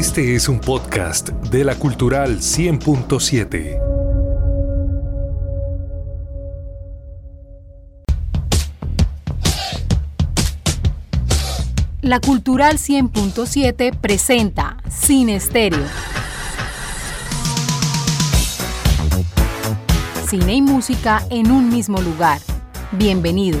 Este es un podcast de la Cultural 100.7. La Cultural 100.7 presenta Sin Estéreo. Cine y música en un mismo lugar. Bienvenidos.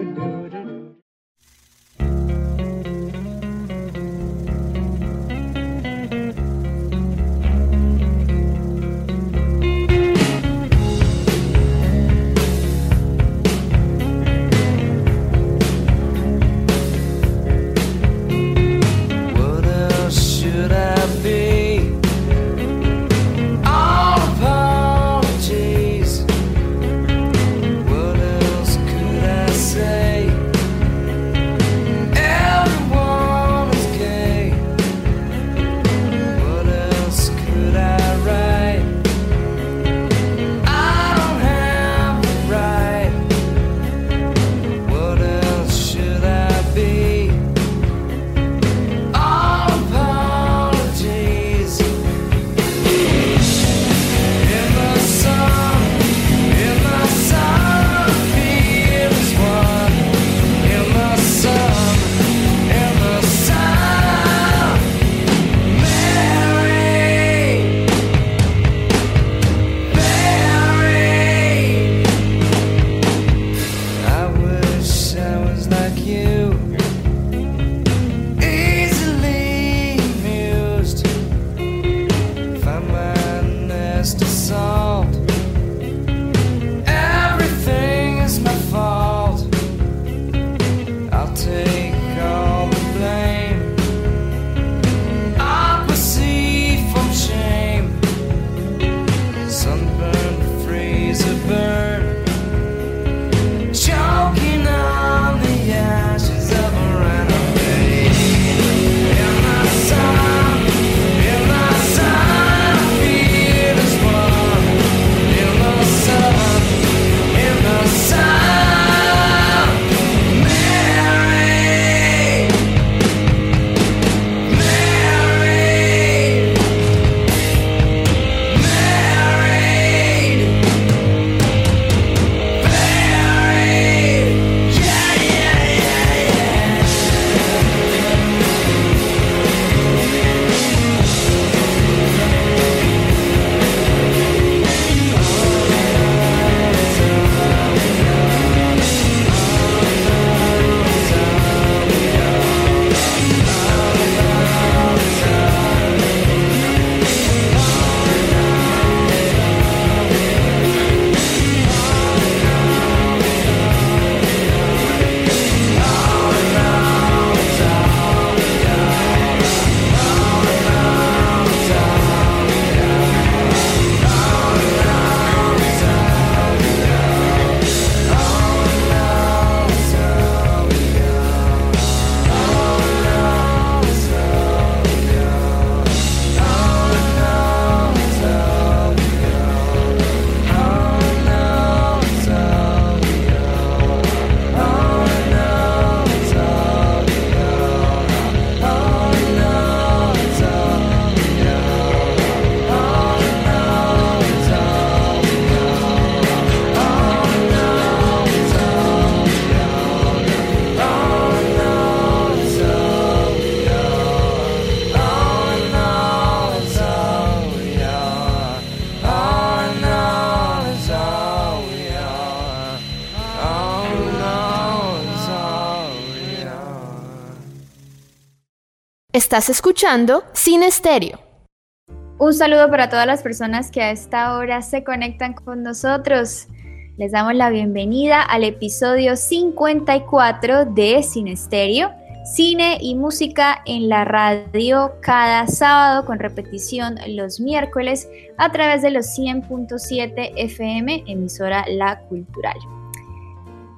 Estás escuchando Sin Estéreo. Un saludo para todas las personas que a esta hora se conectan con nosotros. Les damos la bienvenida al episodio 54 de Sin Estéreo, cine y música en la radio cada sábado con repetición los miércoles a través de los 100.7 FM, emisora La Cultural.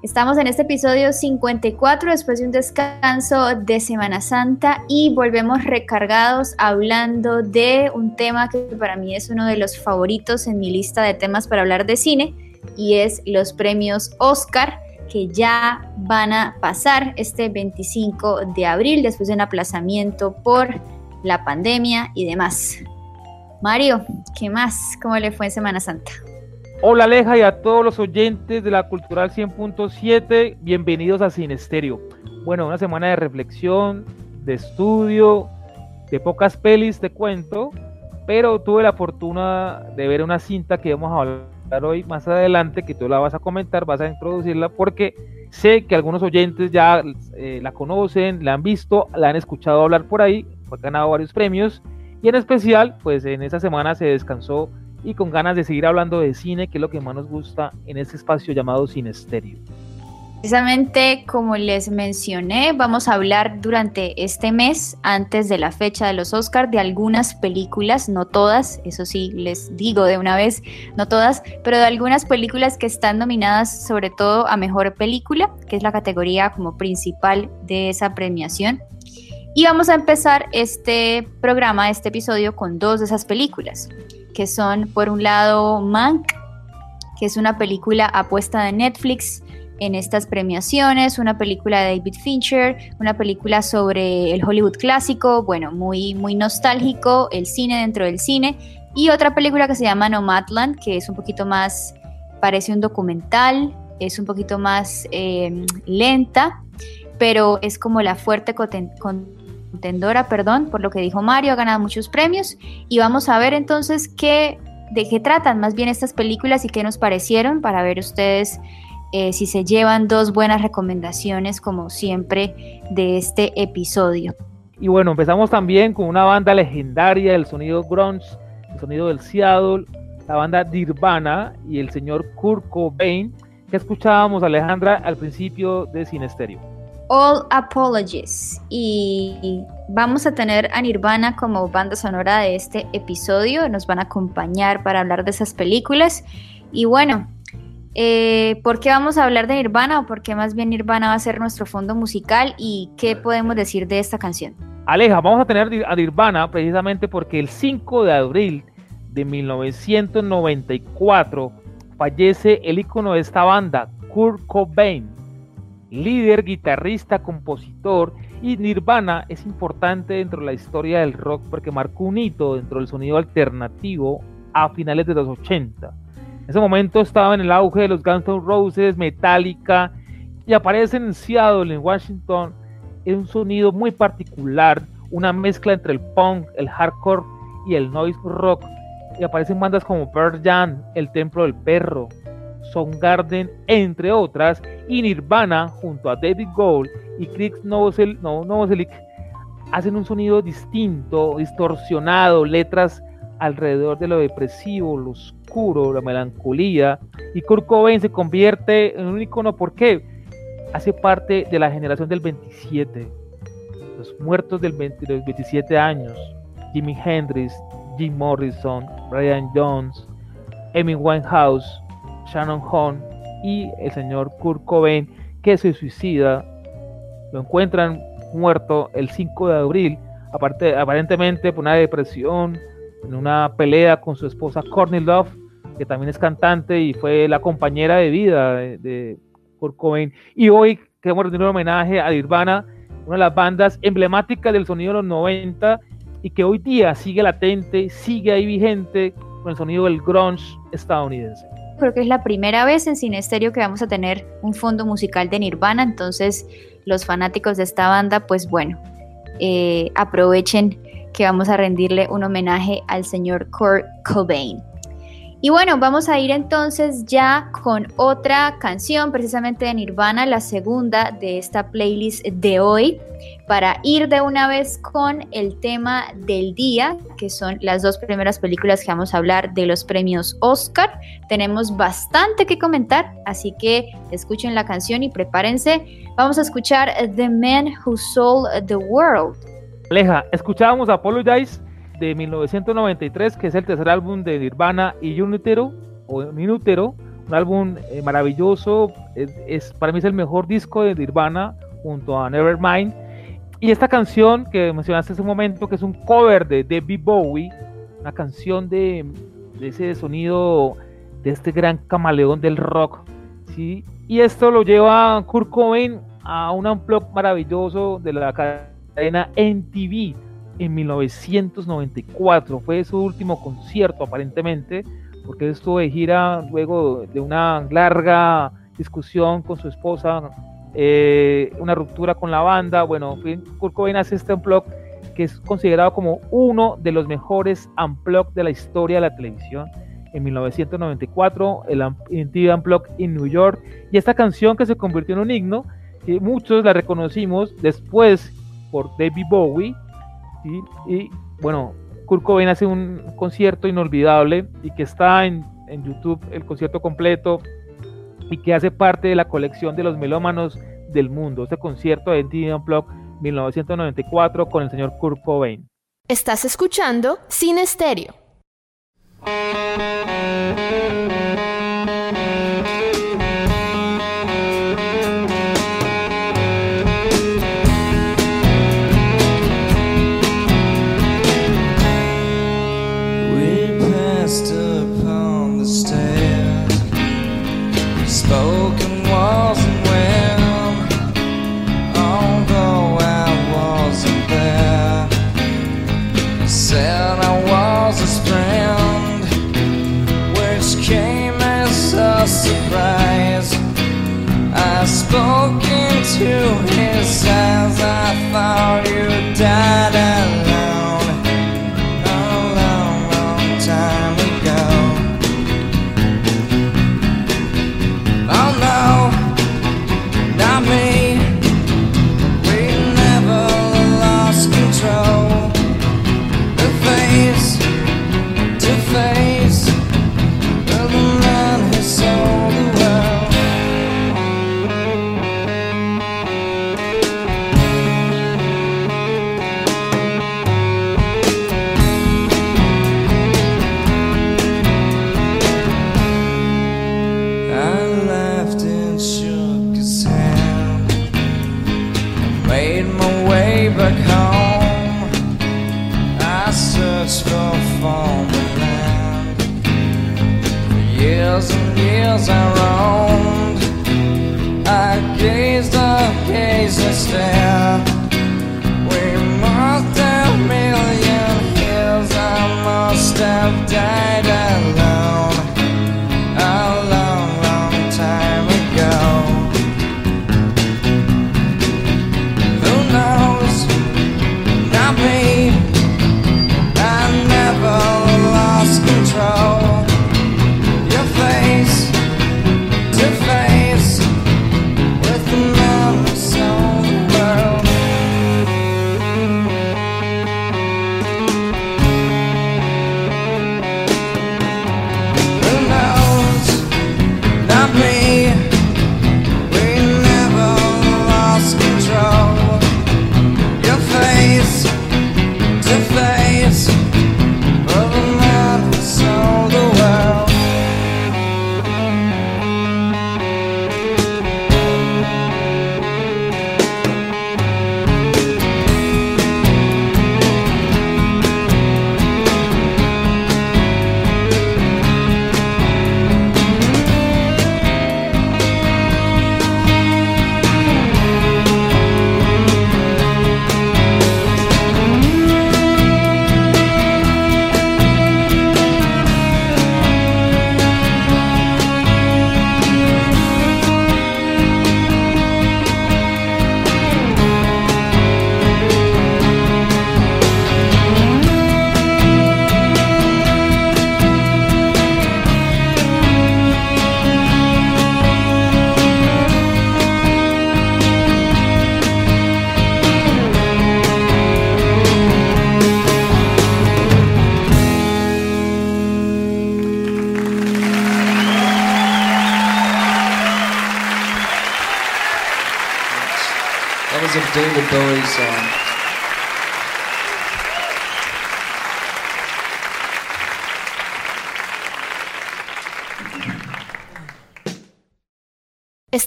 Estamos en este episodio 54 después de un descanso de Semana Santa y volvemos recargados hablando de un tema que para mí es uno de los favoritos en mi lista de temas para hablar de cine, y es los premios Oscar que ya van a pasar este 25 de abril después de un aplazamiento por la pandemia y demás. Mario, ¿qué más? ¿Cómo le fue en Semana Santa? Hola Aleja y a todos los oyentes de la Cultural 100.7, bienvenidos a Sin Estéreo. Bueno, una semana de reflexión, de estudio, de pocas pelis, te cuento, pero tuve la fortuna de ver una cinta que vamos a hablar hoy más adelante, que tú la vas a comentar, vas a introducirla, porque sé que algunos oyentes ya eh, la conocen, la han visto, la han escuchado hablar por ahí, ha ganado varios premios, y en especial, pues en esa semana se descansó y con ganas de seguir hablando de cine, que es lo que más nos gusta en este espacio llamado Cine Estéreo. Precisamente como les mencioné, vamos a hablar durante este mes, antes de la fecha de los Oscars, de algunas películas, no todas, eso sí, les digo de una vez, no todas, pero de algunas películas que están nominadas sobre todo a Mejor Película, que es la categoría como principal de esa premiación. Y vamos a empezar este programa, este episodio, con dos de esas películas, que son por un lado Mank, que es una película apuesta de Netflix, en estas premiaciones, una película de David Fincher, una película sobre el Hollywood clásico, bueno, muy, muy nostálgico, el cine dentro del cine, y otra película que se llama Nomadland, que es un poquito más, parece un documental, es un poquito más eh, lenta, pero es como la fuerte contendora, perdón, por lo que dijo Mario, ha ganado muchos premios, y vamos a ver entonces qué, de qué tratan más bien estas películas y qué nos parecieron para ver ustedes eh, si se llevan dos buenas recomendaciones como siempre de este episodio. Y bueno, empezamos también con una banda legendaria del sonido grunge, el sonido del Seattle, la banda Nirvana y el señor Kurt Cobain, que escuchábamos Alejandra al principio de Cine Stereo. All Apologies. Y vamos a tener a Nirvana como banda sonora de este episodio. Nos van a acompañar para hablar de esas películas. Y bueno, eh, ¿Por qué vamos a hablar de Nirvana o por qué más bien Nirvana va a ser nuestro fondo musical y qué podemos decir de esta canción? Aleja, vamos a tener a Nirvana precisamente porque el 5 de abril de 1994 fallece el icono de esta banda, Kurt Cobain, líder, guitarrista, compositor y Nirvana es importante dentro de la historia del rock porque marcó un hito dentro del sonido alternativo a finales de los 80 en ese momento estaba en el auge de los Guns N' Roses, Metallica, y aparecen en Seattle, en Washington, en un sonido muy particular, una mezcla entre el punk, el hardcore y el noise rock. Y aparecen bandas como Pearl Jam, El Templo del Perro, Soundgarden, entre otras, y Nirvana, junto a David Gold y Chris Novoselic, hacen un sonido distinto, distorsionado, letras alrededor de lo depresivo, lo oscuro, la melancolía, y Kurt Cobain se convierte en un icono porque hace parte de la generación del 27, los muertos del de los 27 años, Jimi Hendrix, Jim Morrison, Brian Jones, Amy Winehouse, Shannon Horn y el señor Kurt Cobain que se suicida, lo encuentran muerto el 5 de abril, aparte, aparentemente por una depresión, en una pelea con su esposa Courtney Love, que también es cantante y fue la compañera de vida de, de Kurt Cobain. Y hoy queremos rendir un homenaje a Nirvana, una de las bandas emblemáticas del sonido de los 90 y que hoy día sigue latente, sigue ahí vigente con el sonido del grunge estadounidense. Creo que es la primera vez en Cine Estéreo que vamos a tener un fondo musical de Nirvana, entonces los fanáticos de esta banda, pues bueno, eh, aprovechen que vamos a rendirle un homenaje al señor Kurt Cobain. Y bueno, vamos a ir entonces ya con otra canción, precisamente de Nirvana, la segunda de esta playlist de hoy, para ir de una vez con el tema del día, que son las dos primeras películas que vamos a hablar de los premios Oscar. Tenemos bastante que comentar, así que escuchen la canción y prepárense. Vamos a escuchar The Man Who Sold the World Aleja, escuchábamos Apologize de 1993, que es el tercer álbum de Nirvana y Unitero, o Minutero, un álbum eh, maravilloso, es, para mí es el mejor disco de Nirvana junto a Nevermind. Y esta canción que mencionaste hace un momento, que es un cover de David Bowie, una canción de, de ese sonido de este gran camaleón del rock. ¿sí? Y esto lo lleva Kurt Cobain a un unplug maravilloso de la cadena NTV en 1994. Fue su último concierto aparentemente, porque estuvo de gira luego de una larga discusión con su esposa, eh, una ruptura con la banda. Bueno, Kurt Cobain hace este unplug que es considerado como uno de los mejores unplug de la historia de la televisión en 1994, el MTV Unplugged in New York, y esta canción que se convirtió en un himno, que muchos la reconocimos después por David Bowie, y bueno, Kurt Cobain hace un concierto inolvidable y que está en, YouTube el concierto completo y que hace parte de la colección de los melómanos del mundo, este concierto de MTV Unplugged 1994 con el señor Kurt Cobain. Estás escuchando Sin Estéreo.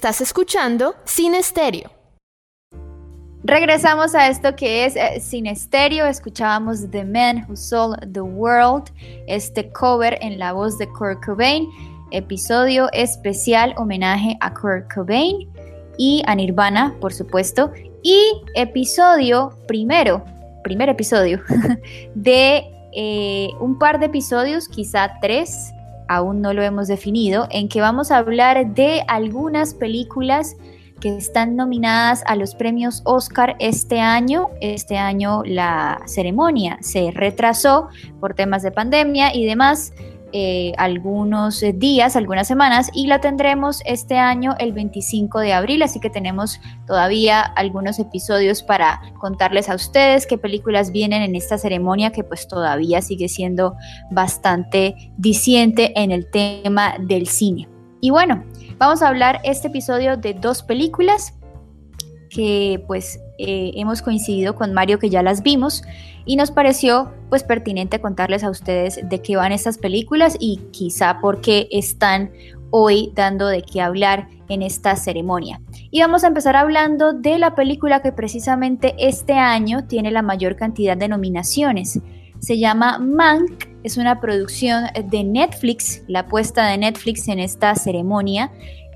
Estás escuchando Sin Estéreo. Regresamos a esto que es eh, Sin Estéreo. Escuchábamos The Man Who Sold the World, este cover en la voz de Kurt Cobain. episodio especial homenaje a Kurt Cobain y a Nirvana, por supuesto, y episodio primero, primer episodio de eh, un par de episodios, quizá tres, aún no lo hemos definido, en que vamos a hablar de algunas películas que están nominadas a los premios Oscar este año. Este año la ceremonia se retrasó por temas de pandemia y demás. Eh, algunos días, algunas semanas y la tendremos este año el 25 de abril, así que tenemos todavía algunos episodios para contarles a ustedes qué películas vienen en esta ceremonia que pues todavía sigue siendo bastante diciente en el tema del cine. Y bueno, vamos a hablar este episodio de dos películas que pues eh, hemos coincidido con Mario que ya las vimos y nos pareció pues pertinente contarles a ustedes de qué van estas películas y quizá por qué están hoy dando de qué hablar en esta ceremonia. Y vamos a empezar hablando de la película que precisamente este año tiene la mayor cantidad de nominaciones. Se llama Mank, es una producción de Netflix, la apuesta de Netflix en esta ceremonia,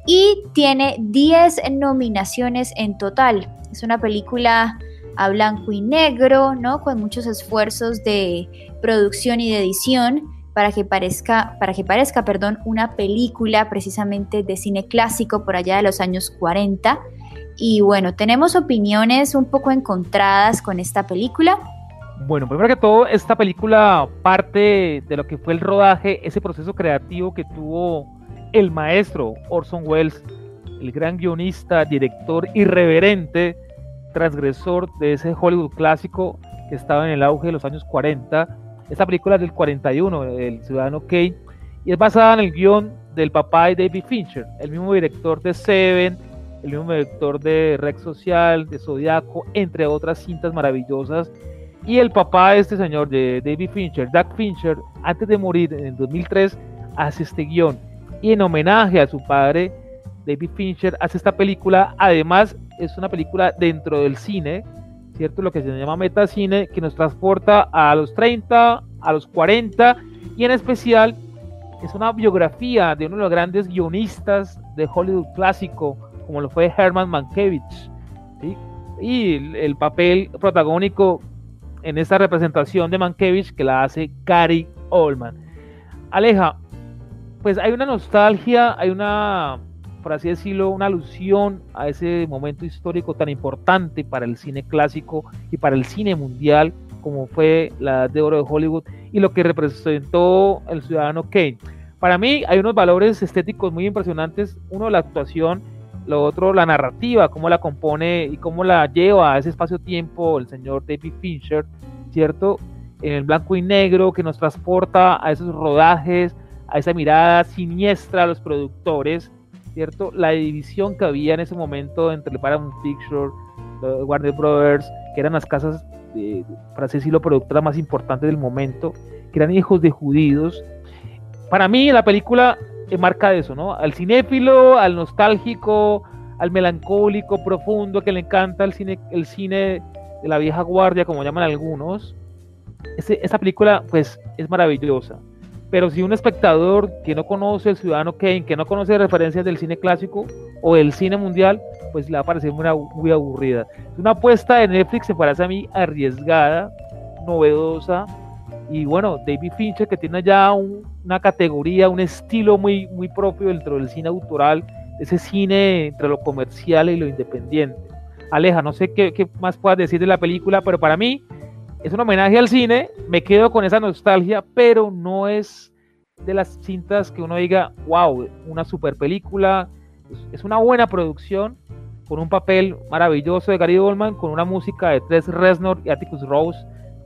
y tiene 10 nominaciones en total. Es una película a blanco y negro, ¿no? Con muchos esfuerzos de producción y de edición para que parezca, para que parezca, perdón, una película precisamente de cine clásico por allá de los años 40. Y bueno, tenemos opiniones un poco encontradas con esta película. Bueno, primero que todo, esta película parte de lo que fue el rodaje, ese proceso creativo que tuvo el maestro Orson Welles, el gran guionista, director irreverente, transgresor de ese Hollywood clásico que estaba en el auge de los años 40. Esta película es del 41, El Ciudadano Kane, y es basada en el guion del papá de David Fincher, el mismo director de Seven, el mismo director de Rex Social, de Zodiaco, entre otras cintas maravillosas. Y el papá de este señor, de David Fincher, Doug Fincher, antes de morir en el 2003, hace este guion. Y en homenaje a su padre, David Fincher hace esta película. Además, es una película dentro del cine, ¿cierto? Lo que se llama metacine, que nos transporta a los 30, a los 40 y en especial es una biografía de uno de los grandes guionistas de Hollywood clásico, como lo fue Herman Mankiewicz. Y el, papel protagónico en esta representación de Mankiewicz que la hace Gary Oldman. Aleja, pues hay una nostalgia, hay una por así decirlo, una alusión a ese momento histórico tan importante para el cine clásico y para el cine mundial, como fue la Edad de Oro de Hollywood y lo que representó el ciudadano Kane. Para mí hay unos valores estéticos muy impresionantes, uno la actuación, lo otro la narrativa, cómo la compone y cómo la lleva a ese espacio-tiempo el señor David Fincher, ¿cierto? En el blanco y negro que nos transporta a esos rodajes, a esa mirada siniestra a los productores, ¿cierto? La división que había en ese momento entre Paramount Picture, Warner Brothers, que eran las casas, de, para así decirlo, productoras más importantes del momento, que eran hijos de judíos. Para mí la película marca eso, ¿no? Al cinéfilo, al nostálgico, al melancólico, profundo, que le encanta el cine, el cine de la vieja guardia, como llaman algunos. esa película, pues, es maravillosa. Pero si un espectador que no conoce el Ciudadano Kane, que no conoce referencias del cine clásico o del cine mundial, pues le va a parecer muy, muy aburrida. Una apuesta de Netflix, se parece a mí arriesgada, novedosa. Y bueno, David Fincher, que tiene ya una categoría, un estilo muy, muy propio dentro del cine autoral, ese cine entre lo comercial y lo independiente. Aleja, no sé qué, qué más puedas decir de la película, pero para mí es un homenaje al cine, me quedo con esa nostalgia, pero no es de las cintas que uno diga, wow, una super película, es una buena producción, con un papel maravilloso de Gary Oldman, con una música de Tres Reznor y Atticus Rose,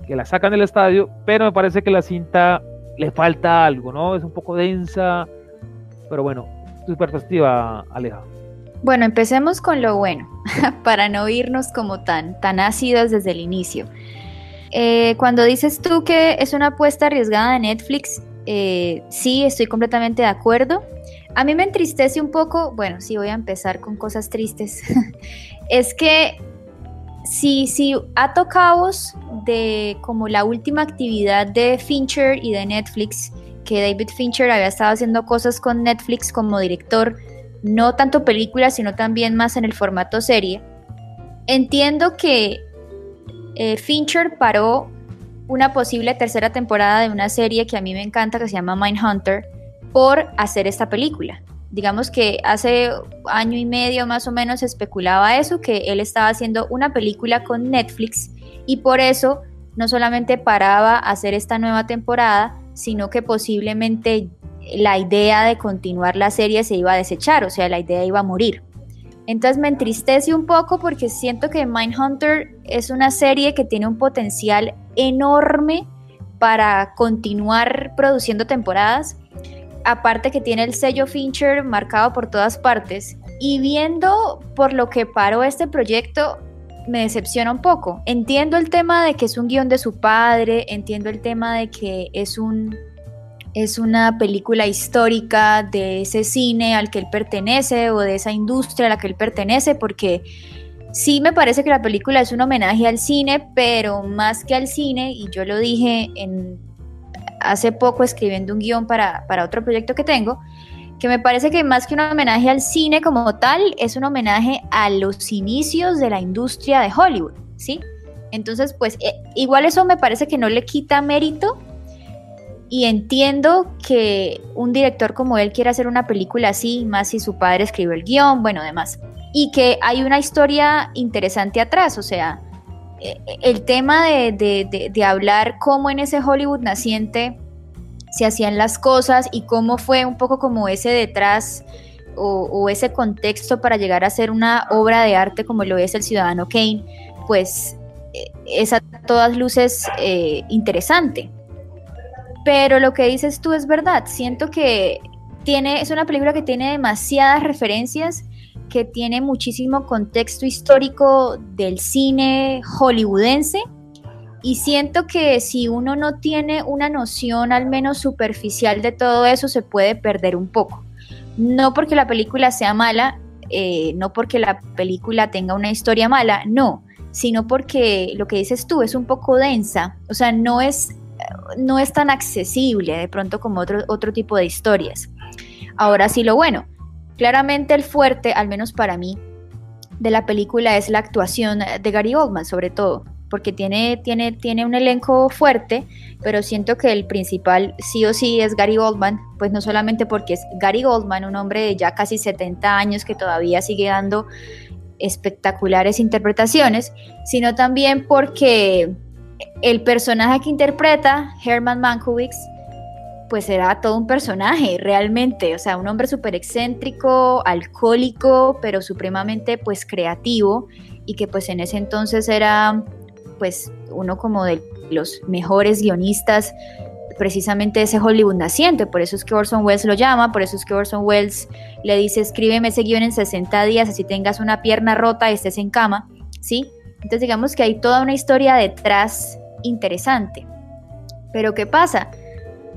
que la sacan del estadio, pero me parece que la cinta le falta algo, ¿no? Es un poco densa, pero bueno, tu perspectiva, Aleja. Bueno, empecemos con lo bueno, para no irnos como tan, tan ácidos desde el inicio. Eh, cuando dices tú que es una apuesta arriesgada de Netflix, eh, sí, estoy completamente de acuerdo. A mí me entristece un poco, bueno, sí voy a empezar con cosas tristes, es que si, si tocado de como la última actividad de Fincher y de Netflix, que David Fincher había estado haciendo cosas con Netflix como director, no tanto películas, sino también más en el formato serie. Entiendo que eh, Fincher paró una posible tercera temporada de una serie que a mí me encanta, que se llama Mindhunter, por hacer esta película. Digamos que hace año y medio más o menos especulaba eso, que él estaba haciendo una película con Netflix y por eso no solamente paraba a hacer esta nueva temporada, sino que posiblemente la idea de continuar la serie se iba a desechar, o sea, la idea iba a morir. Entonces me entristece un poco porque siento que Mindhunter es una serie que tiene un potencial enorme para continuar produciendo temporadas. Aparte que tiene el sello Fincher marcado por todas partes. Y viendo por lo que paró este proyecto, me decepciona un poco. Entiendo el tema de que es un guion de su padre, entiendo el tema de que es un es una película histórica de ese cine al que él pertenece o de esa industria a la que él pertenece, porque sí me parece que la película es un homenaje al cine, pero más que al cine, y yo lo dije en, hace poco escribiendo un guion para, para otro proyecto que tengo, que me parece que más que un homenaje al cine como tal, es un homenaje a los inicios de la industria de Hollywood, ¿sí? Entonces, pues eh, igual eso me parece que no le quita mérito y entiendo que un director como él quiera hacer una película así, más si su padre escribió el guion, bueno, demás. Y que hay una historia interesante atrás, o sea, e, e, el tema de, hablar cómo en ese Hollywood naciente se hacían las cosas y cómo fue un poco como ese detrás o, ese contexto para llegar a ser una obra de arte como lo es el Ciudadano Kane, pues e, es a todas luces eh, interesante. Pero lo que dices tú es verdad. Siento que tiene, es una película que tiene demasiadas referencias, que tiene muchísimo contexto histórico del cine hollywoodense. Y siento que si uno no tiene una noción al menos superficial de todo eso, se puede perder un poco. No porque la película sea mala, eh, no porque la película tenga una historia mala, no, sino porque lo que dices tú es un poco densa, o sea, no es no es tan accesible de pronto como otro, otro tipo de historias. Ahora sí lo bueno, claramente el fuerte, al menos para mí, de la película es la actuación de Gary Oldman, sobre todo, porque tiene, tiene, tiene un elenco fuerte, pero siento que el principal sí o sí es Gary Oldman, pues no solamente porque es Gary Oldman, un hombre de ya casi 70 años que todavía sigue dando espectaculares interpretaciones, sino también porque el personaje que interpreta Herman Mankiewicz, pues era todo un personaje realmente, o sea, un hombre súper excéntrico, alcohólico, pero supremamente pues creativo. Y que pues en ese entonces era pues uno como de los mejores guionistas precisamente ese Hollywood naciente, por eso es que Orson Welles lo llama, por eso es que Orson Welles le dice escríbeme ese guion en 60 días, así tengas una pierna rota y estés en cama, ¿sí? Entonces digamos que hay toda una historia detrás interesante. Pero ¿qué pasa?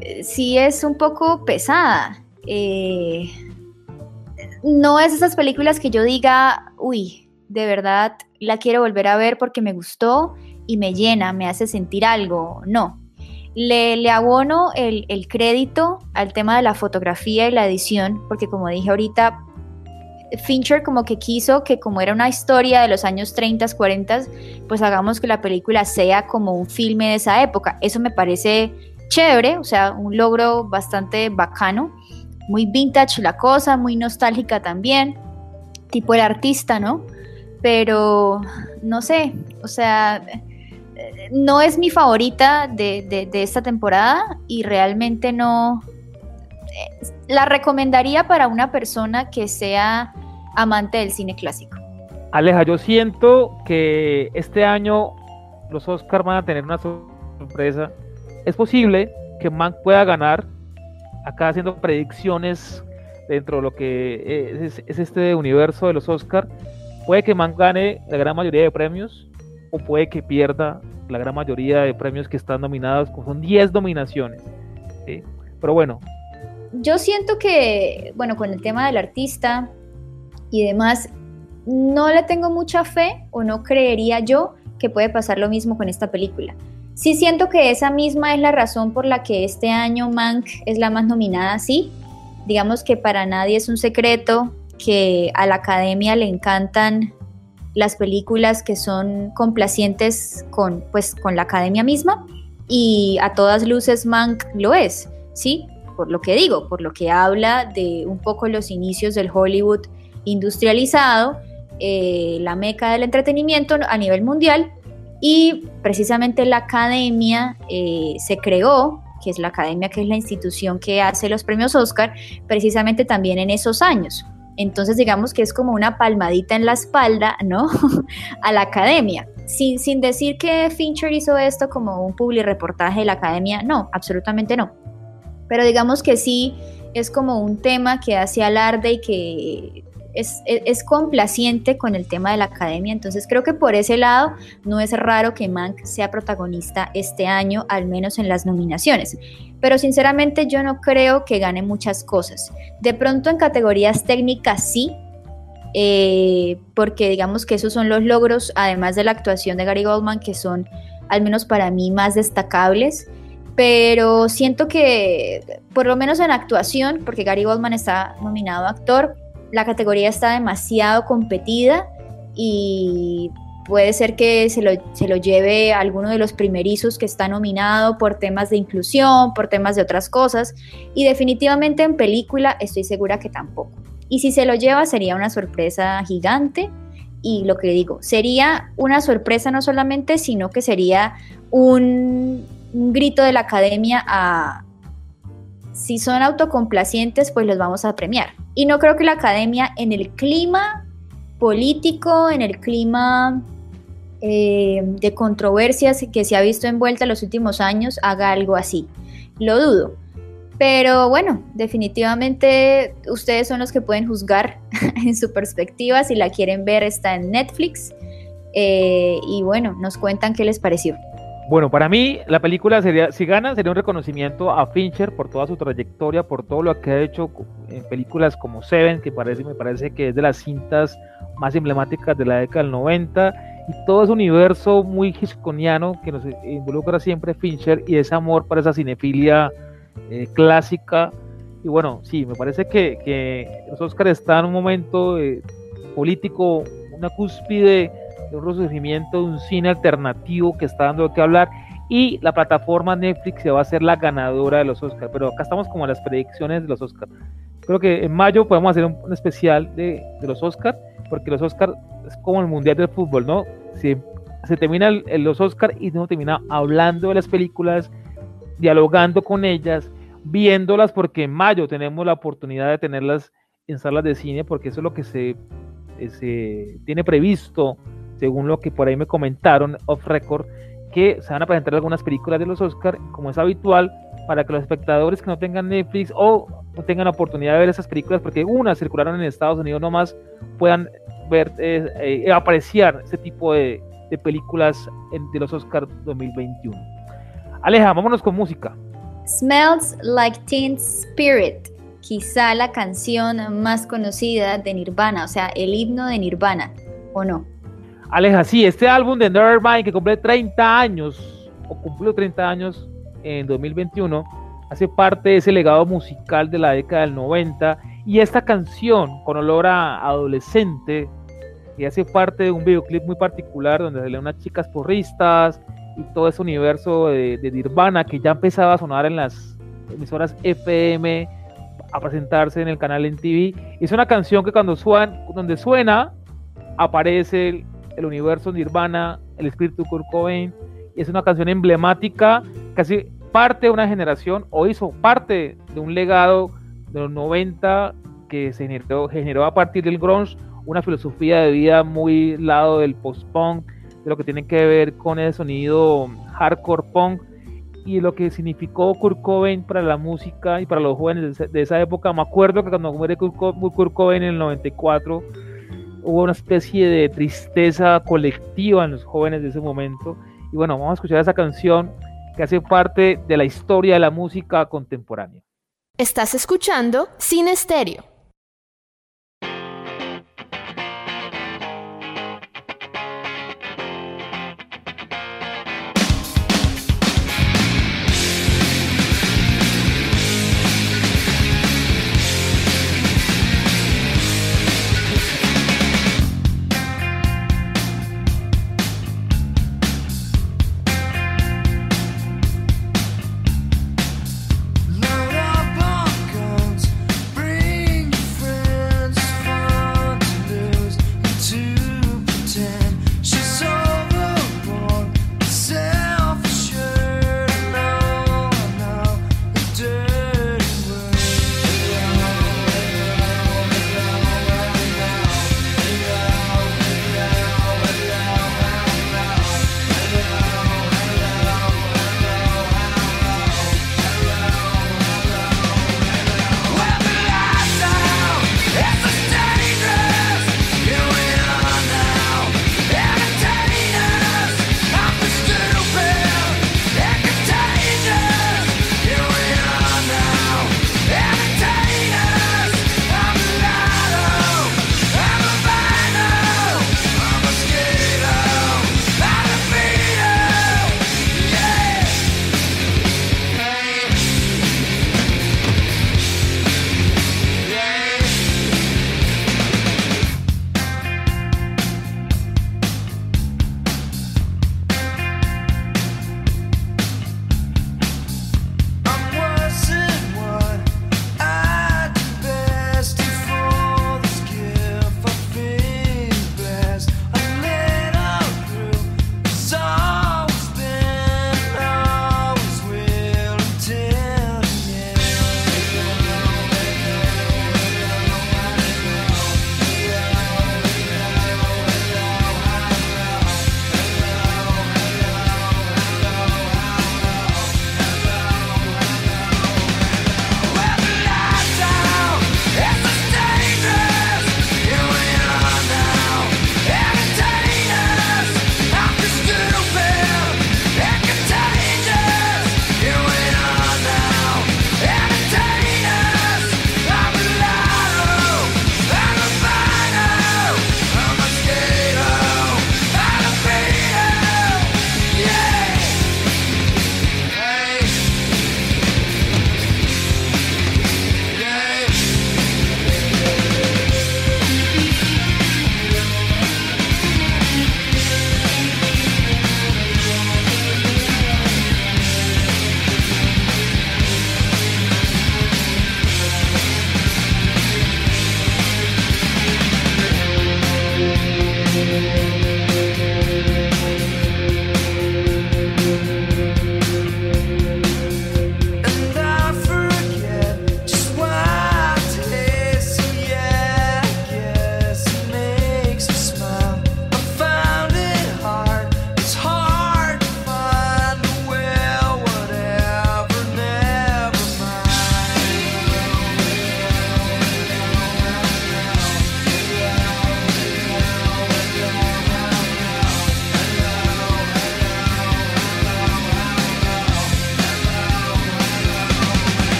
Eh, si es un poco pesada. Eh, no es esas películas que yo diga, uy, de verdad la quiero volver a ver porque me gustó y me llena, me hace sentir algo. No. Le, le abono el, el crédito al tema de la fotografía y la edición, porque como dije ahorita, Fincher como que quiso que como era una historia de los años 30, 40, pues hagamos que la película sea como un filme de esa época. Eso me parece chévere, o sea, un logro bastante bacano, muy vintage la cosa, muy nostálgica también, tipo el artista, ¿no? Pero no sé, o sea, no es mi favorita de, de esta temporada y realmente no, la recomendaría para una persona que sea amante del cine clásico. Aleja, yo siento que este año los Oscars van a tener una sorpresa. Es posible que Mank pueda ganar, acá haciendo predicciones dentro de lo que es, este universo de los Oscars. Puede que Mank gane la gran mayoría de premios o puede que pierda la gran mayoría de premios que están nominados, son 10 nominaciones. Pero bueno, yo siento que, bueno, con el tema del artista y demás, no le tengo mucha fe o no creería yo que puede pasar lo mismo con esta película. Sí siento que esa misma es la razón por la que este año Mank es la más nominada, sí. Digamos que para nadie es un secreto que a la academia le encantan las películas que son complacientes con, pues, con la academia misma y a todas luces Mank lo es, ¿sí? Por lo que digo, por lo que habla de un poco los inicios del Hollywood industrializado, eh, la meca del entretenimiento a nivel mundial y precisamente la academia eh, se creó, que es la academia, que es la institución que hace los premios Oscar, precisamente también en esos años. Entonces digamos que es como una palmadita en la espalda, ¿no? a la academia. Sin, sin decir que Fincher hizo esto como un public reportaje de la academia, no, absolutamente no. Pero digamos que sí es como un tema que hace alarde y que es, complaciente con el tema de la academia, entonces creo que por ese lado no es raro que Mank sea protagonista este año, al menos en las nominaciones. Pero sinceramente yo no creo que gane muchas cosas. De pronto en categorías técnicas sí, eh, porque digamos que esos son los logros, además de la actuación de Gary Goldman, que son al menos para mí más destacables pero siento que por lo menos en actuación, porque Gary Goldman está nominado a actor, la categoría está demasiado competida y puede ser que se lo, se lo lleve alguno de los primerizos que está nominado por temas de inclusión, por temas de otras cosas, y definitivamente en película estoy segura que tampoco. Y si se lo lleva sería una sorpresa gigante, y lo que digo, sería una sorpresa no solamente, sino que sería un, un grito de la academia a, si son autocomplacientes, pues los vamos a premiar. Y no creo que la academia en el clima político, en el clima eh, de controversias que se ha visto envuelta en los últimos años, haga algo así. Lo dudo. Pero bueno, definitivamente ustedes son los que pueden juzgar en su perspectiva. Si la quieren ver, está en Netflix. Eh, y bueno, nos cuentan qué les pareció. Bueno, para mí la película sería, si gana, sería un reconocimiento a Fincher por toda su trayectoria, por todo lo que ha hecho en películas como Seven, que parece, me parece que es de las cintas más emblemáticas de la década del 90, y todo ese universo muy hitchcockiano que nos involucra siempre Fincher y ese amor para esa cinefilia eh, clásica. Y bueno, sí, me parece que, que los Oscars están en un momento eh, político, una cúspide un resurgimiento de un cine alternativo que está dando qué hablar y la plataforma Netflix se va a ser la ganadora de los Oscars. Pero acá estamos como las predicciones de los Oscars. Creo que en mayo podemos hacer un, especial de, de, los Oscars, porque los Oscars es como el mundial del fútbol, ¿no? Se, se termina el, los Oscars y no termina hablando de las películas, dialogando con ellas, viéndolas, porque en mayo tenemos la oportunidad de tenerlas en salas de cine, porque eso es lo que se, se tiene previsto según lo que por ahí me comentaron off record, que se van a presentar algunas películas de los Oscars, como es habitual, para que los espectadores que no tengan Netflix o no tengan la oportunidad de ver esas películas, porque unas circularon en Estados Unidos nomás, puedan ver, eh, eh, apreciar ese tipo de, películas de los Oscars 2021. Aleja, vámonos con música. Smells Like Teen Spirit, quizá la canción más conocida de Nirvana, o sea, el himno de Nirvana, ¿o no? Aleja, sí, este álbum de Nevermind que cumple 30 años, o cumplió 30 años en 2021, hace parte de ese legado musical de la década del 90. Y esta canción, con olor a adolescente, que hace parte de un videoclip muy particular donde se leen unas chicas porristas y todo ese universo de, de Nirvana que ya empezaba a sonar en las emisoras FM, a presentarse en el canal en TV. Es una canción que cuando suena, donde suena aparece el universo Nirvana, el espíritu Kurt Cobain, y es una canción emblemática, casi parte de una generación, o hizo parte de un legado de los 90 que se generó, generó a partir del grunge, una filosofía de vida muy lado del post-punk, de lo que tiene que ver con el sonido hardcore punk, y lo que significó Kurt Cobain para la música y para los jóvenes de esa época. Me acuerdo que cuando muere Kurt Cobain en el 94, hubo una especie de tristeza colectiva en los jóvenes de ese momento. Y bueno, vamos a escuchar esa canción que hace parte de la historia de la música contemporánea. Estás escuchando Sin Estéreo.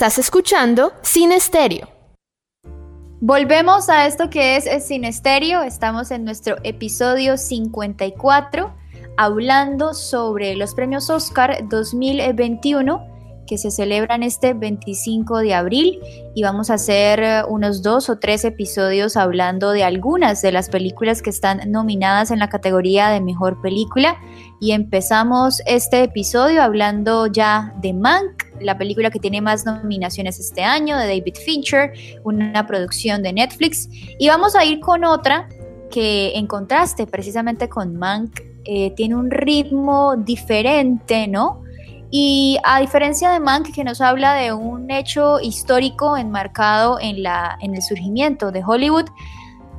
Estás escuchando Sin Estéreo. Volvemos a esto que es Sin Estéreo. Estamos en nuestro episodio 54 hablando sobre los premios Oscar 2021 que se celebran este 25 de abril y vamos a hacer eh, unos dos o tres episodios hablando de algunas de las películas que están nominadas en la categoría de mejor película y empezamos este episodio hablando ya de Mank, la película que tiene más nominaciones este año, de David Fincher, una producción de Netflix y vamos a ir con otra que en contraste precisamente con Mank eh, tiene un ritmo diferente, ¿no? Y a diferencia de Mank, que nos habla de un hecho histórico enmarcado en, la, en el surgimiento de Hollywood,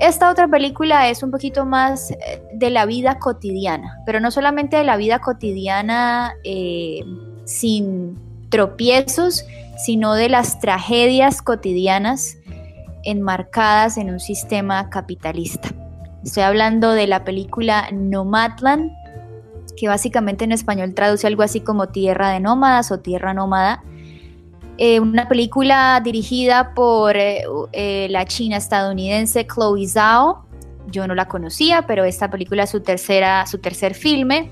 esta otra película es un poquito más eh, de la vida cotidiana, pero no solamente de la vida cotidiana eh, sin tropiezos, sino de las tragedias cotidianas enmarcadas en un sistema capitalista. Estoy hablando de la película Nomadland que básicamente en español traduce algo así como Tierra de Nómadas o Tierra Nómada. Eh, una película dirigida por eh, eh, la china estadounidense Chloe Zhao. Yo no la conocía, pero esta película es su, tercera, su tercer filme.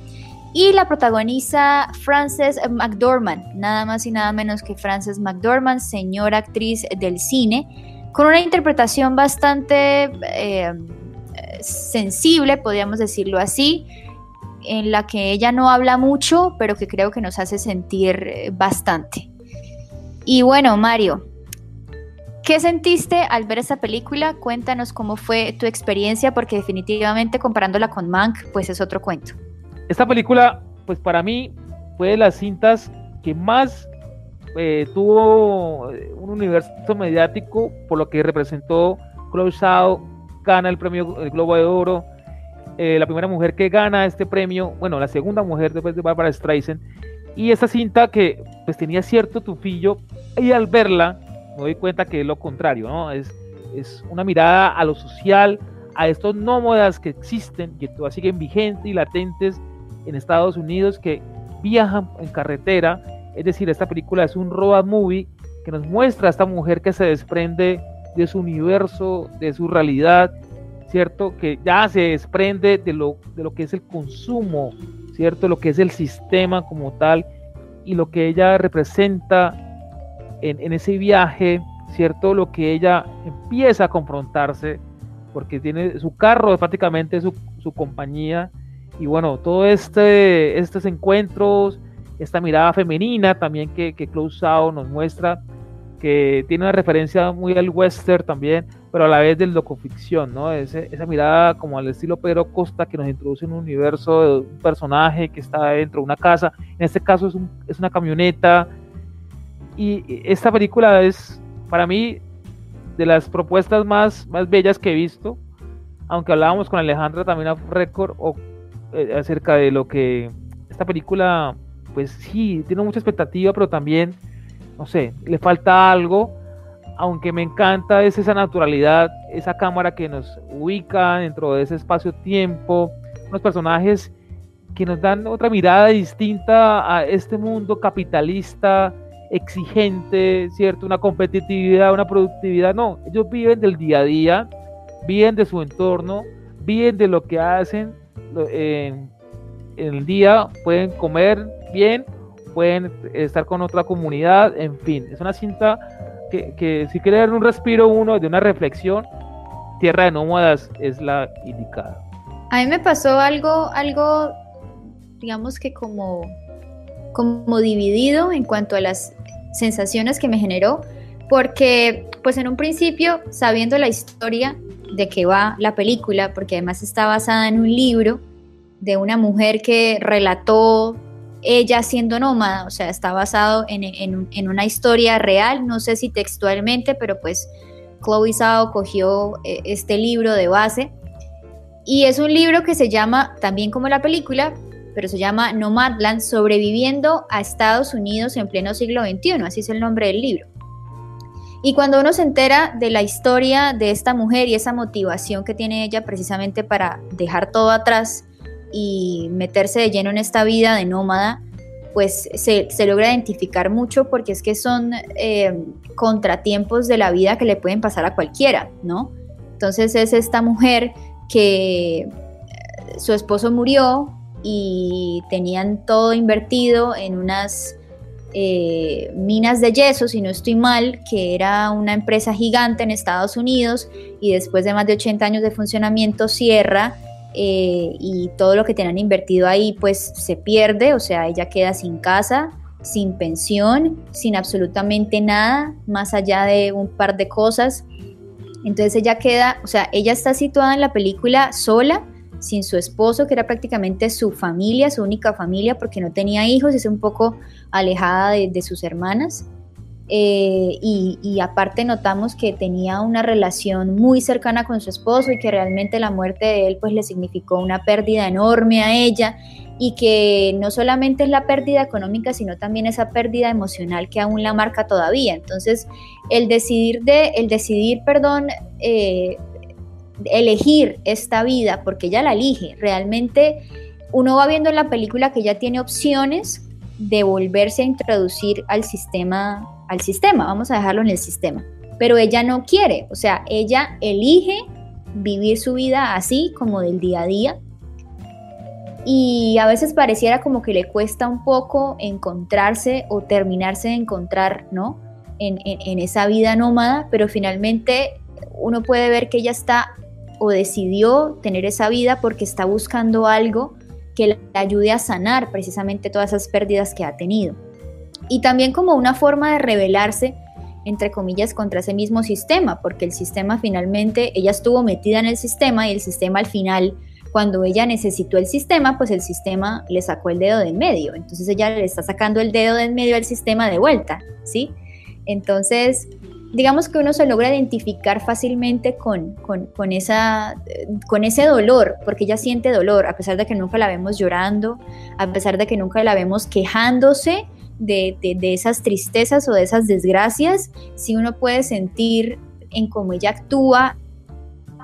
Y la protagoniza Frances McDormand, nada más y nada menos que Frances McDormand, señora actriz del cine, con una interpretación bastante sensible, podríamos decirlo así en la que ella no habla mucho, pero que creo que nos hace sentir eh, bastante. Y bueno, Mario, ¿qué sentiste al ver esta película? Cuéntanos cómo fue tu experiencia, porque definitivamente comparándola con Mank, pues es otro cuento. Esta película, pues para mí, fue de las cintas que más eh, tuvo eh, un universo mediático por lo que representó Chloe Zhao, gana el premio el Globo de Oro, eh, la primera mujer que gana este premio, bueno, la segunda mujer después de Barbara Streisand, y esta cinta que pues tenía cierto tufillo, y al verla me doy cuenta que es lo contrario, ¿no? Es, es una mirada a lo social, a estos nómadas que existen, que todavía siguen vigentes y latentes en Estados Unidos, que viajan en carretera, es decir, esta película es un road movie que nos muestra a esta mujer que se desprende de su universo, de su realidad, ¿cierto? Que ya se desprende de lo, de lo que es el consumo, ¿cierto? Lo que es el sistema como tal y lo que ella representa en, ese viaje, ¿cierto? Lo que ella empieza a confrontarse, porque tiene su carro, prácticamente su, su compañía, y bueno, todo este, estos encuentros, esta mirada femenina también que, que Klaus nos muestra, que tiene una referencia muy al western también, pero a la vez del docoficción, ¿no? esa mirada como al estilo Pedro Costa que nos introduce en un universo de un personaje que está dentro de una casa, en este caso es, es una camioneta, y esta película es para mí de las propuestas más, más bellas que he visto, aunque hablábamos con Alejandra también a récord o, eh, acerca de lo que esta película, pues sí, tiene mucha expectativa, pero también, no sé, le falta algo aunque me encanta es esa naturalidad, esa cámara que nos ubica dentro de ese espacio-tiempo, unos personajes que nos dan otra mirada distinta a este mundo capitalista, exigente, ¿cierto? Una competitividad, una productividad. No, ellos viven del día a día, viven de su entorno, viven de lo que hacen en, el día, pueden comer bien, pueden estar con otra comunidad, en fin, es una cinta que, si quiere dar un respiro uno de una reflexión, Tierra de Nómadas es la indicada. A mí me pasó algo, algo, digamos que como, como dividido en cuanto a las sensaciones que me generó, porque pues en un principio, sabiendo la historia de que va la película, porque además está basada en un libro de una mujer que relató ella siendo nómada, o sea, está basado en, una historia real, no sé si textualmente, pero pues Chloe Zhao cogió eh, este libro de base y es un libro que se llama, también como la película, pero se llama Nomadland, sobreviviendo a Estados Unidos en pleno siglo XXI, así es el nombre del libro. Y cuando uno se entera de la historia de esta mujer y esa motivación que tiene ella precisamente para dejar todo atrás y meterse de lleno en esta vida de nómada, pues se, logra identificar mucho porque es que son eh, contratiempos de la vida que le pueden pasar a cualquiera, ¿no? Entonces es esta mujer que eh, su esposo murió y tenían todo invertido en unas eh, minas de yeso, si no estoy mal, que era una empresa gigante en Estados Unidos y después de más de 80 años de funcionamiento cierra eh, y todo lo que tenían invertido ahí pues se pierde, o sea, ella queda sin casa, sin pensión, sin absolutamente nada, más allá de un par de cosas. Entonces ella queda, o sea, ella está situada en la película sola, sin su esposo, que era prácticamente su familia, su única familia, porque no tenía hijos, es un poco alejada de, sus hermanas. Eh, y, aparte notamos que tenía una relación muy cercana con su esposo y que realmente la muerte de él pues le significó una pérdida enorme a ella y que no solamente es la pérdida económica sino también esa pérdida emocional que aún la marca todavía entonces el decidir de el decidir perdón eh, elegir esta vida porque ella la elige realmente uno va viendo en la película que ella tiene opciones de volverse a introducir al sistema, al sistema, vamos a dejarlo en el sistema. Pero ella no quiere, o sea, ella elige vivir su vida así como del día a día. Y a veces pareciera como que le cuesta un poco encontrarse o terminarse de encontrar, ¿no? En, en esa vida nómada, pero finalmente uno puede ver que ella está o decidió tener esa vida porque está buscando algo que le ayude a sanar precisamente todas esas pérdidas que ha tenido. Y también como una forma de rebelarse, entre comillas, contra ese mismo sistema, porque el sistema finalmente, ella estuvo metida en el sistema y el sistema al final, cuando ella necesitó el sistema, pues el sistema le sacó el dedo de en medio. Entonces ella le está sacando el dedo de en medio al sistema de vuelta, ¿sí? Entonces, digamos que uno se logra identificar fácilmente con, con, esa, con ese dolor, porque ella siente dolor, a pesar de que nunca la vemos llorando, a pesar de que nunca la vemos quejándose de, esas tristezas o de esas desgracias, si uno puede sentir en cómo ella actúa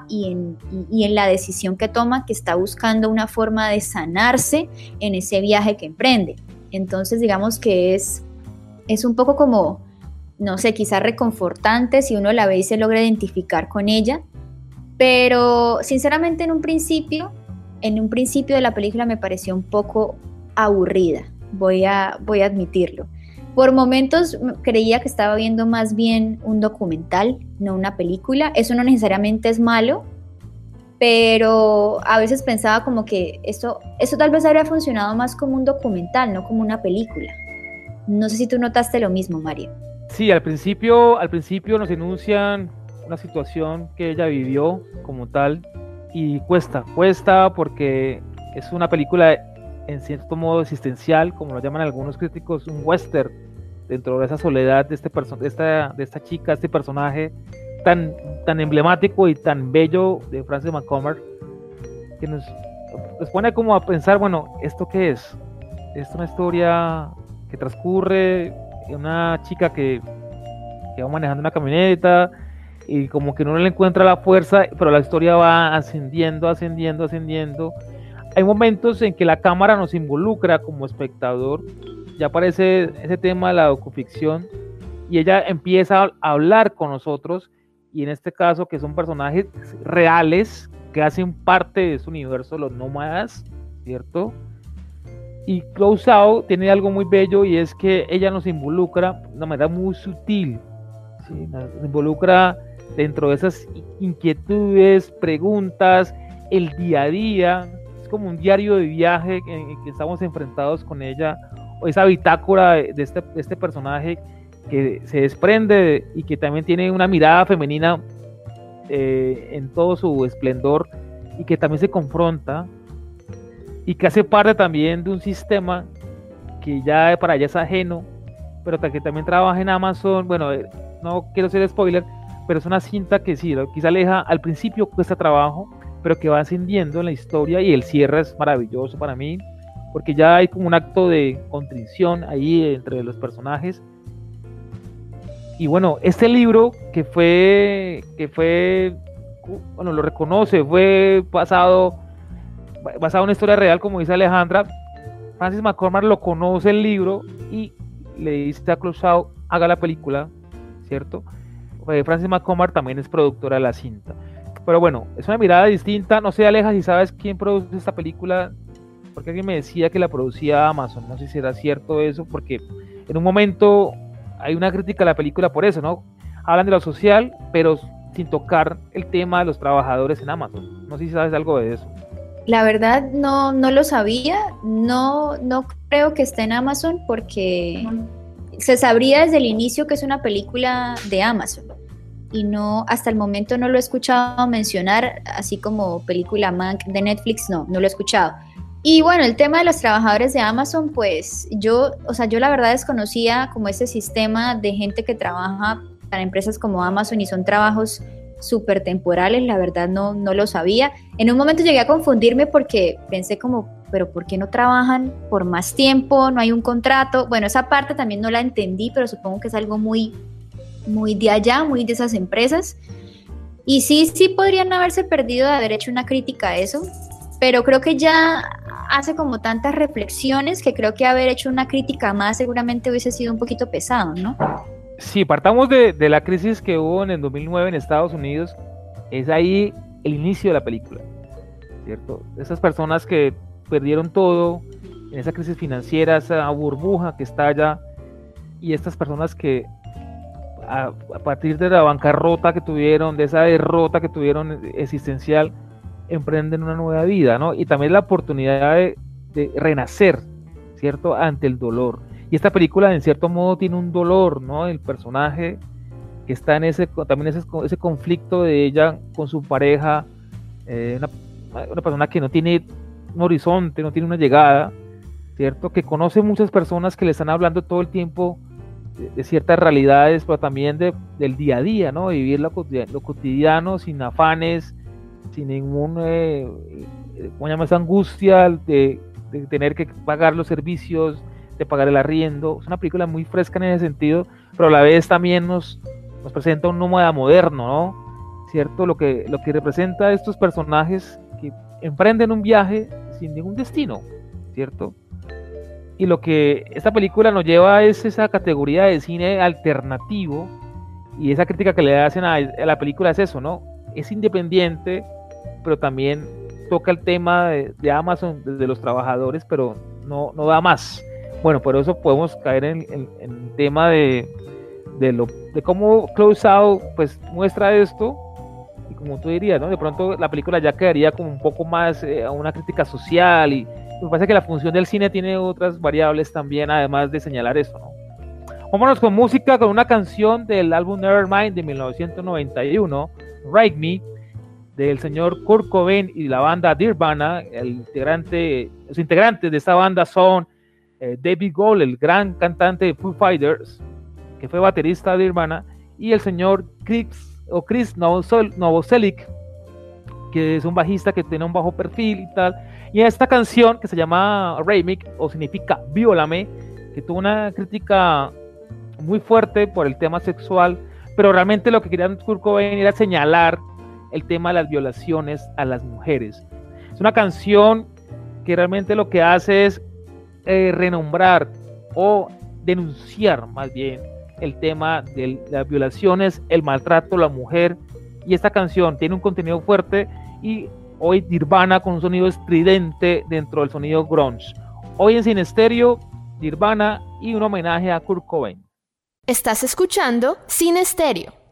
y en, y en, la decisión que toma, que está buscando una forma de sanarse en ese viaje que emprende. Entonces, digamos que es, es un poco como no sé, quizás reconfortante si uno la ve y se logra identificar con ella. Pero sinceramente en un principio, en un principio de la película me pareció un poco aburrida, voy a, voy a admitirlo. Por momentos creía que estaba viendo más bien un documental, no una película. Eso no necesariamente es malo, pero a veces pensaba como que esto, esto tal vez habría funcionado más como un documental, no como una película. No sé si tú notaste lo mismo, Mario. Sí, al principio, al principio nos enuncian una situación que ella vivió como tal y cuesta, cuesta porque es una película en cierto modo existencial, como lo llaman algunos críticos, un western dentro de esa soledad de, este de, esta, de esta chica, este personaje tan, tan emblemático y tan bello de Francis McCormick, que nos, nos pone como a pensar, bueno, ¿esto qué es? Es una historia que transcurre una chica que, va manejando una camioneta y como que no le encuentra la fuerza, pero la historia va ascendiendo, ascendiendo, ascendiendo. Hay momentos en que la cámara nos involucra como espectador, ya aparece ese tema de la docuficción y ella empieza a hablar con nosotros y en este caso que son personajes reales que hacen parte de su universo, los nómadas, ¿cierto? Y Close Out tiene algo muy bello y es que ella nos involucra de una manera muy sutil. Nos involucra dentro de esas inquietudes, preguntas, el día a día. Es como un diario de viaje en que estamos enfrentados con ella. O esa bitácora de este, este personaje que se desprende y que también tiene una mirada femenina eh, en todo su esplendor y que también se confronta y que hace parte también de un sistema que ya para ella es ajeno, pero que también trabaja en Amazon. Bueno, eh, no quiero ser spoiler, pero es una cinta que sí, quizá aleja al principio cuesta trabajo, pero que va ascendiendo en la historia y el cierre es maravilloso para mí, porque ya hay como un acto de contrición ahí entre los personajes. Y bueno, este libro que fue, que fue, bueno, lo reconoce, fue pasado basado en una historia real, como dice Alejandra, Francis McCormick lo conoce el libro y le dice a Clouseau, haga la película, ¿cierto? Eh, Francis McCormick también es productora de la cinta. Pero bueno, es una mirada distinta. No sé, Aleja, si sabes quién produce esta película, porque alguien me decía que la producía Amazon. No sé si era cierto eso, porque en un momento hay una crítica a la película por eso, ¿no? Hablan de lo social, pero sin tocar el tema de los trabajadores en Amazon. No sé si sabes algo de eso. La verdad no, no lo sabía, no, no creo que esté en Amazon porque se sabría desde el inicio que es una película de Amazon y no hasta el momento no lo he escuchado mencionar así como película Mank de Netflix, no, no lo he escuchado. Y bueno, el tema de los trabajadores de Amazon, pues yo, o sea, yo la verdad desconocía como ese sistema de gente que trabaja para empresas como Amazon y son trabajos súper temporales, la verdad no, no lo sabía. En un momento llegué a confundirme porque pensé como, pero ¿por qué no trabajan por más tiempo? No hay un contrato. Bueno, esa parte también no la entendí, pero supongo que es algo muy, muy de allá, muy de esas empresas. Y sí, sí podrían haberse perdido de haber hecho una crítica a eso, pero creo que ya hace como tantas reflexiones que creo que haber hecho una crítica más seguramente hubiese sido un poquito pesado, ¿no? Sí, partamos de, la crisis que hubo en el 2009 en Estados Unidos. Es ahí el inicio de la película, ¿cierto? Esas personas que perdieron todo en esa crisis financiera, esa burbuja que está allá, y estas personas que a, partir de la bancarrota que tuvieron, de esa derrota que tuvieron existencial, emprenden una nueva vida, ¿no? Y también la oportunidad de, de renacer, ¿cierto? Ante el dolor. Esta película, en cierto modo, tiene un dolor, ¿no? El personaje que está en ese, también ese, ese conflicto de ella con su pareja, eh, una, persona que no tiene un horizonte, no tiene una llegada, ¿cierto? Que conoce muchas personas que le están hablando todo el tiempo de, ciertas realidades, pero también de, del día a día, ¿no? Vivir lo, cotidiano, sin afanes, sin ningún, eh, eh ¿cómo llama angustia de tener que pagar los servicios, de pagar el arriendo. Es una película muy fresca en ese sentido, pero a la vez también nos, nos presenta un nómada moderno, ¿no? ¿Cierto? Lo que, lo que representa a estos personajes que emprenden un viaje sin ningún destino, ¿cierto? Y lo que esta película nos lleva es esa categoría de cine alternativo y esa crítica que le hacen a, la película es eso, ¿no? Es independiente, pero también toca el tema de, de Amazon, de los trabajadores, pero no, no da más. Bueno, por eso podemos caer en, el tema de, de, lo, de cómo Close Out pues, muestra esto. Y como tú dirías, ¿no? De pronto la película ya quedaría como un poco más eh, a una crítica social. Y me parece que la función del cine tiene otras variables también, además de señalar eso, ¿no? Vámonos con música, con una canción del álbum Nevermind de 1991, Write Me, del señor Kurt Cobain y la banda Nirvana, el integrante, los integrantes de esta banda son eh, David Gold, el gran cantante de Foo Fighters, que fue baterista de Hermana, y el señor Chris, o Chris Novoselic, que es un bajista que tiene un bajo perfil y tal. Y esta canción que se llama Remix, o significa Viólame, que tuvo una crítica muy fuerte por el tema sexual, pero realmente lo que quería Kurt Cobain era señalar el tema de las violaciones a las mujeres. Es una canción que realmente lo que hace es eh, renombrar o denunciar más bien el tema de las violaciones, el maltrato a la mujer. Y esta canción tiene un contenido fuerte y hoy Nirvana con un sonido estridente dentro del sonido grunge. Hoy en Sin Estéreo, Nirvana y un homenaje a Kurt Cobain. Estás escuchando Sin Estéreo.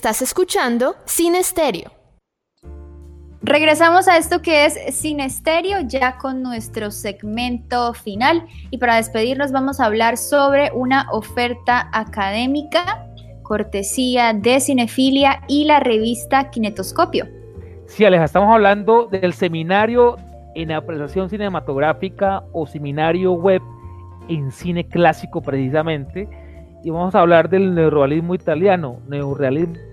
Estás escuchando Sin Estéreo. Regresamos a esto que es Sin Estéreo, ya con nuestro segmento final. Y para despedirnos vamos a hablar sobre una oferta académica, cortesía de Cinefilia y la revista Kinetoscopio. Sí, Aleja, estamos hablando del seminario en apreciación cinematográfica o seminario web en cine clásico precisamente. Y vamos a hablar del neorrealismo italiano, neorrealismo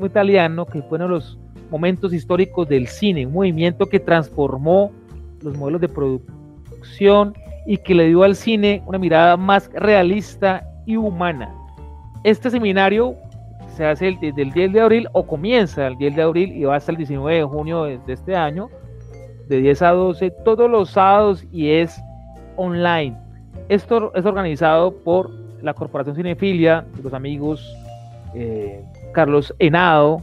italiano, que fue uno de los momentos históricos del cine, un movimiento que transformó los modelos de producción y que le dio al cine una mirada más realista y humana. Este seminario se hace desde el 10 de abril o comienza el 10 de abril y va hasta el 19 de junio de, de este año, de 10 a 12, todos los sábados y es online. Esto es organizado por la Corporación Cinefilia, los amigos eh, Carlos Henado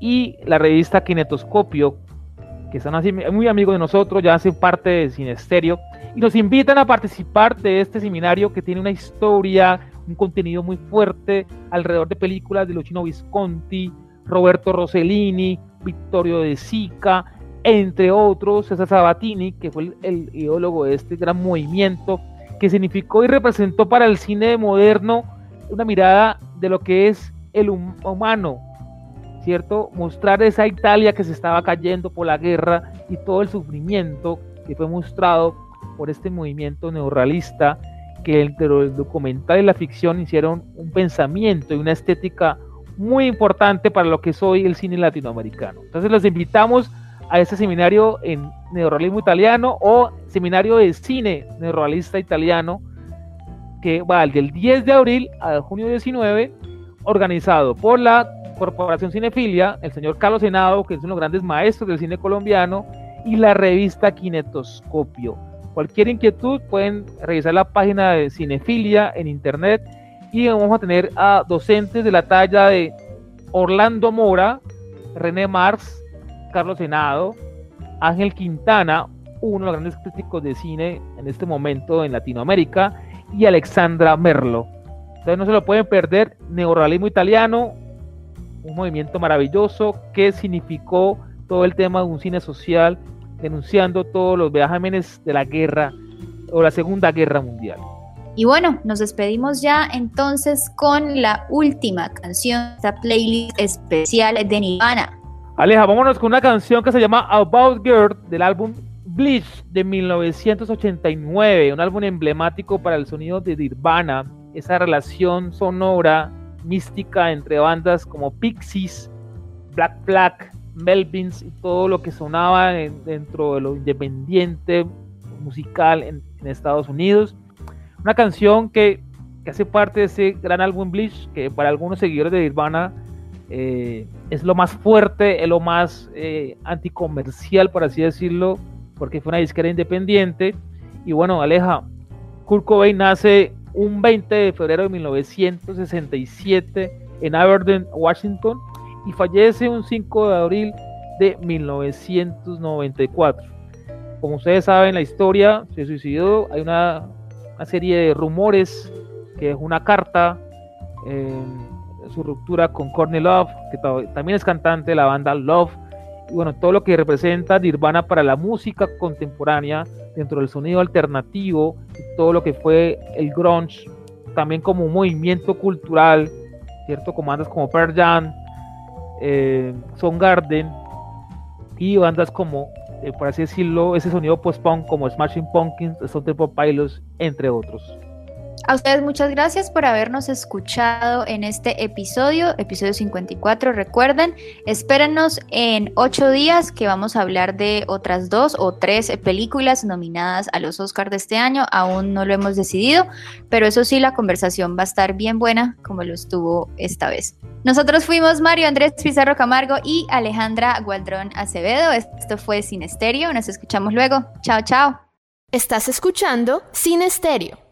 y la revista Kinetoscopio, que son así muy amigos de nosotros, ya hacen parte de Cinesterio y nos invitan a participar de este seminario que tiene una historia, un contenido muy fuerte alrededor de películas de Luchino Visconti, Roberto Rossellini, Vittorio De Sica, entre otros, César Sabatini, que fue el ideólogo de este gran movimiento, que significó y representó para el cine moderno una mirada de lo que es el hum- humano, ¿cierto? Mostrar esa Italia que se estaba cayendo por la guerra y todo el sufrimiento que fue mostrado por este movimiento neorrealista que entre el documental y la ficción hicieron un pensamiento y una estética muy importante para lo que es hoy el cine latinoamericano. Entonces los invitamos a este seminario en neorrealismo italiano o seminario de cine neorrealista italiano que va del 10 de abril al junio 19 organizado por la Corporación Cinefilia, el señor Carlos Senado, que es uno de los grandes maestros del cine colombiano, y la revista Kinetoscopio. Cualquier inquietud pueden revisar la página de Cinefilia en internet y vamos a tener a docentes de la talla de Orlando Mora, René Marx, Carlos Senado, Ángel Quintana, uno de los grandes críticos de cine en este momento en Latinoamérica, y Alexandra Merlo. Entonces no se lo pueden perder, neorrealismo italiano, un movimiento maravilloso que significó todo el tema de un cine social, denunciando todos los vejámenes de la guerra o la Segunda Guerra Mundial. Y bueno, nos despedimos ya entonces con la última canción de esta playlist especial de Nirvana. Aleja, vámonos con una canción que se llama About Girl del álbum Bleach de 1989, un álbum emblemático para el sonido de Nirvana, esa relación sonora mística entre bandas como Pixies, Black Black, Melvins y todo lo que sonaba en- dentro de lo independiente musical en, en Estados Unidos. Una canción que, que hace parte de ese gran álbum Bleach, que para algunos seguidores de Nirvana eh, es lo más fuerte, es lo más eh, anticomercial, por así decirlo, porque fue una disquera independiente. Y bueno, Aleja, Kurt Cobain nace un 20 de febrero de 1967 en Aberdeen, Washington, y fallece un 5 de abril de 1994. como ustedes saben, la historia se suicidó. Hay una, una serie de rumores que es una carta. Eh, su ruptura con Courtney Love, que también es cantante de la banda Love, bueno, todo lo que representa Nirvana para la música contemporánea, dentro del sonido alternativo, y todo lo que fue el grunge, también como un movimiento cultural, ¿cierto? Como bandas como Pearl Jam, eh, Garden y bandas como, eh, por así decirlo, ese sonido post-punk como Smashing Pumpkins, Stone Temple Pilots, entre otros. A ustedes muchas gracias por habernos escuchado en este episodio, episodio 54. Recuerden, espérenos en ocho días que vamos a hablar de otras dos o tres películas nominadas a los Oscars de este año. Aún no lo hemos decidido, pero eso sí, la conversación va a estar bien buena como lo estuvo esta vez. Nosotros fuimos Mario Andrés Pizarro Camargo y Alejandra Gualdrón Acevedo. Esto fue Sin Estéreo. Nos escuchamos luego. Chao, chao. Estás escuchando Sin Estéreo.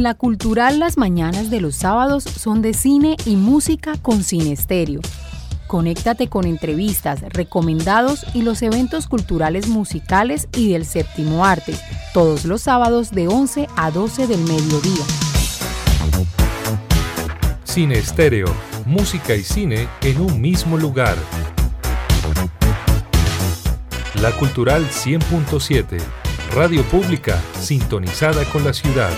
En la cultural las mañanas de los sábados son de cine y música con Cine Estéreo. Conéctate con entrevistas, recomendados y los eventos culturales musicales y del séptimo arte, todos los sábados de 11 a 12 del mediodía. Cine Estéreo, música y cine en un mismo lugar. La Cultural 100.7, radio pública sintonizada con la ciudad.